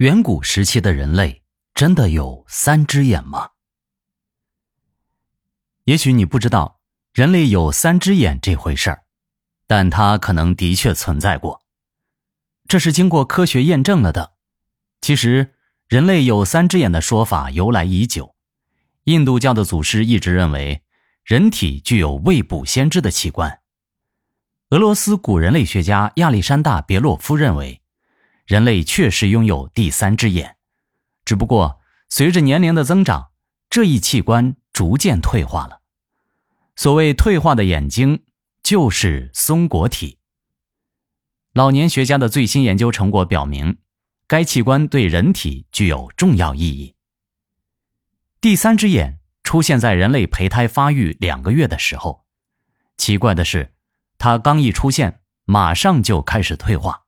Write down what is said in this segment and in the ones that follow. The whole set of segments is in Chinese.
远古时期的人类真的有三只眼吗？也许你不知道人类有三只眼这回事儿，但它可能的确存在过。这是经过科学验证了的。其实，人类有三只眼的说法由来已久。印度教的祖师一直认为人体具有未卜先知的器官。俄罗斯古人类学家亚历山大·别洛夫认为。人类确实拥有第三只眼，只不过随着年龄的增长，这一器官逐渐退化了。所谓退化的眼睛，就是松果体。老年学家的最新研究成果表明，该器官对人体具有重要意义。第三只眼出现在人类胚胎发育两个月的时候，奇怪的是，它刚一出现，马上就开始退化。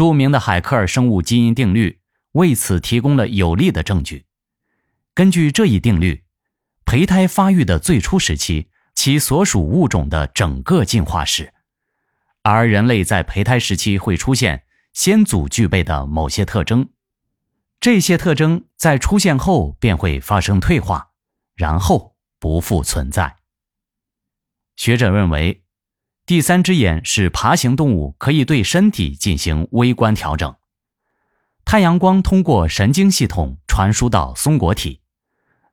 著名的海克尔生物基因定律为此提供了有力的证据。根据这一定律，胚胎发育的最初时期，其所属物种的整个进化史，而人类在胚胎时期会出现先祖具备的某些特征，这些特征在出现后便会发生退化，然后不复存在。学者认为。第三只眼是爬行动物可以对身体进行微观调整。太阳光通过神经系统传输到松果体，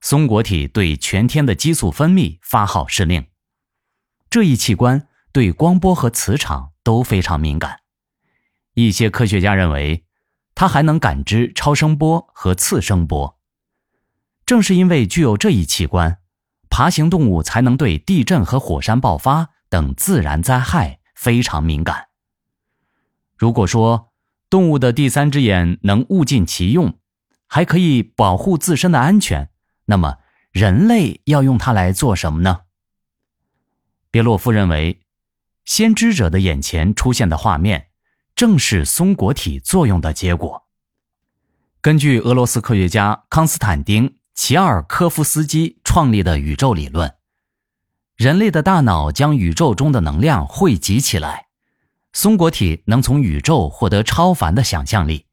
松果体对全天的激素分泌发号施令。这一器官对光波和磁场都非常敏感。一些科学家认为，它还能感知超声波和次声波。正是因为具有这一器官，爬行动物才能对地震和火山爆发。等自然灾害非常敏感。如果说动物的第三只眼能物尽其用，还可以保护自身的安全，那么人类要用它来做什么呢？别洛夫认为，先知者的眼前出现的画面，正是松果体作用的结果。根据俄罗斯科学家康斯坦丁·齐尔科夫斯基创立的宇宙理论。人类的大脑将宇宙中的能量汇集起来，松果体能从宇宙获得超凡的想象力，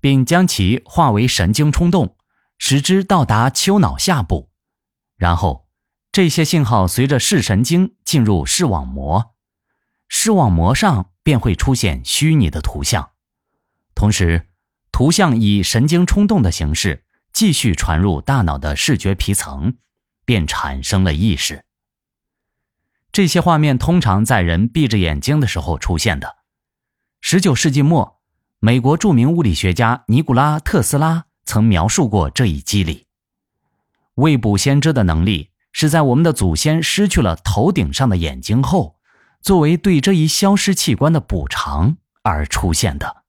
并将其化为神经冲动，使之到达丘脑下部。然后，这些信号随着视神经进入视网膜，视网膜上便会出现虚拟的图像，同时，图像以神经冲动的形式继续传入大脑的视觉皮层，便产生了意识。这些画面通常在人闭着眼睛的时候出现的。十九世纪末，美国著名物理学家尼古拉·特斯拉曾描述过这一机理。未卜先知的能力是在我们的祖先失去了头顶上的眼睛后，作为对这一消失器官的补偿而出现的。